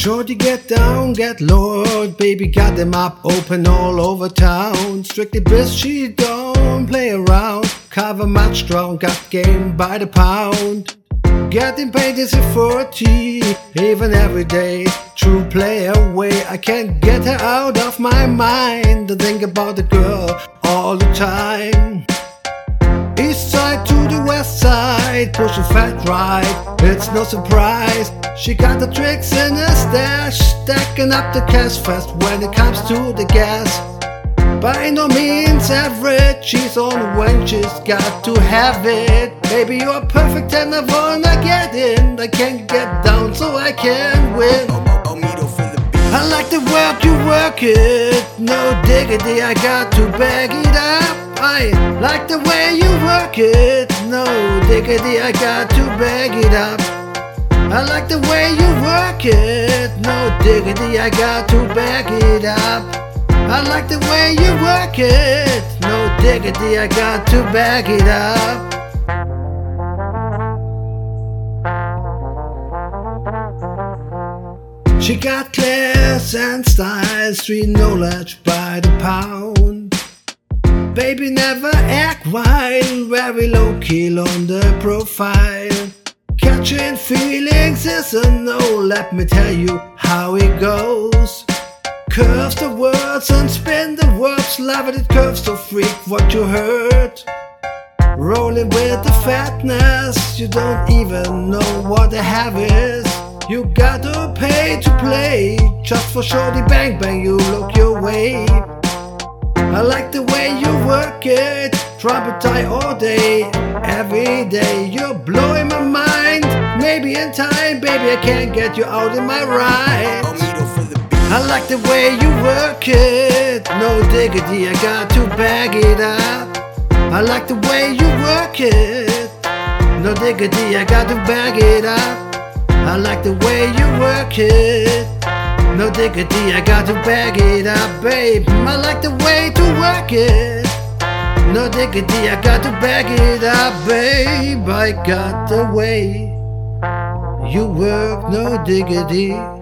Shorty get down, get low, baby got them up, open all over town. Strictly bitch, she don't play around. Cover much strong, got game by the pound. Getting paid is a 40, even every day. True play away, I can't get her out of my mind. To think about the girl all the time. East side to the west side, pushing fat right. It's no surprise. She got the tricks in her stash, stacking up the cash fast when it comes to the gas. By no means average, she's on when she's got to have it. Baby, you're perfect and I wanna get in. I can't get down so I can win. I like the work you work it, no diggity, I got to bag it up. I like the way you work it, no diggity, I got to bag it up. I like the way you work it, no diggity, I got to back it up. I like the way you work it. No diggity, I got to back it up. She got class and style, street knowledge by the pound. Baby never act wild, very low key on the profile. Catching feelings is a no, let me tell you how it goes. Curves the words and spin the words, love it, it curves to freak what you heard. Rolling with the fatness, you don't even know what the have is. You gotta pay to play, just for shorty bang bang, you look your way. I like the way you work it, trumpet tie all day, every day. You're blowing my mind. Maybe in time, baby, I can't get you out of my ride. I like the way you work it, no diggity, I got to bag it up. I like the way you work it, no diggity, I got to bag it up. I like the way you work it, no diggity, I got to bag it up, babe. I like the way to work it, no diggity, I got to bag it up, babe. I got the way you work, no diggity.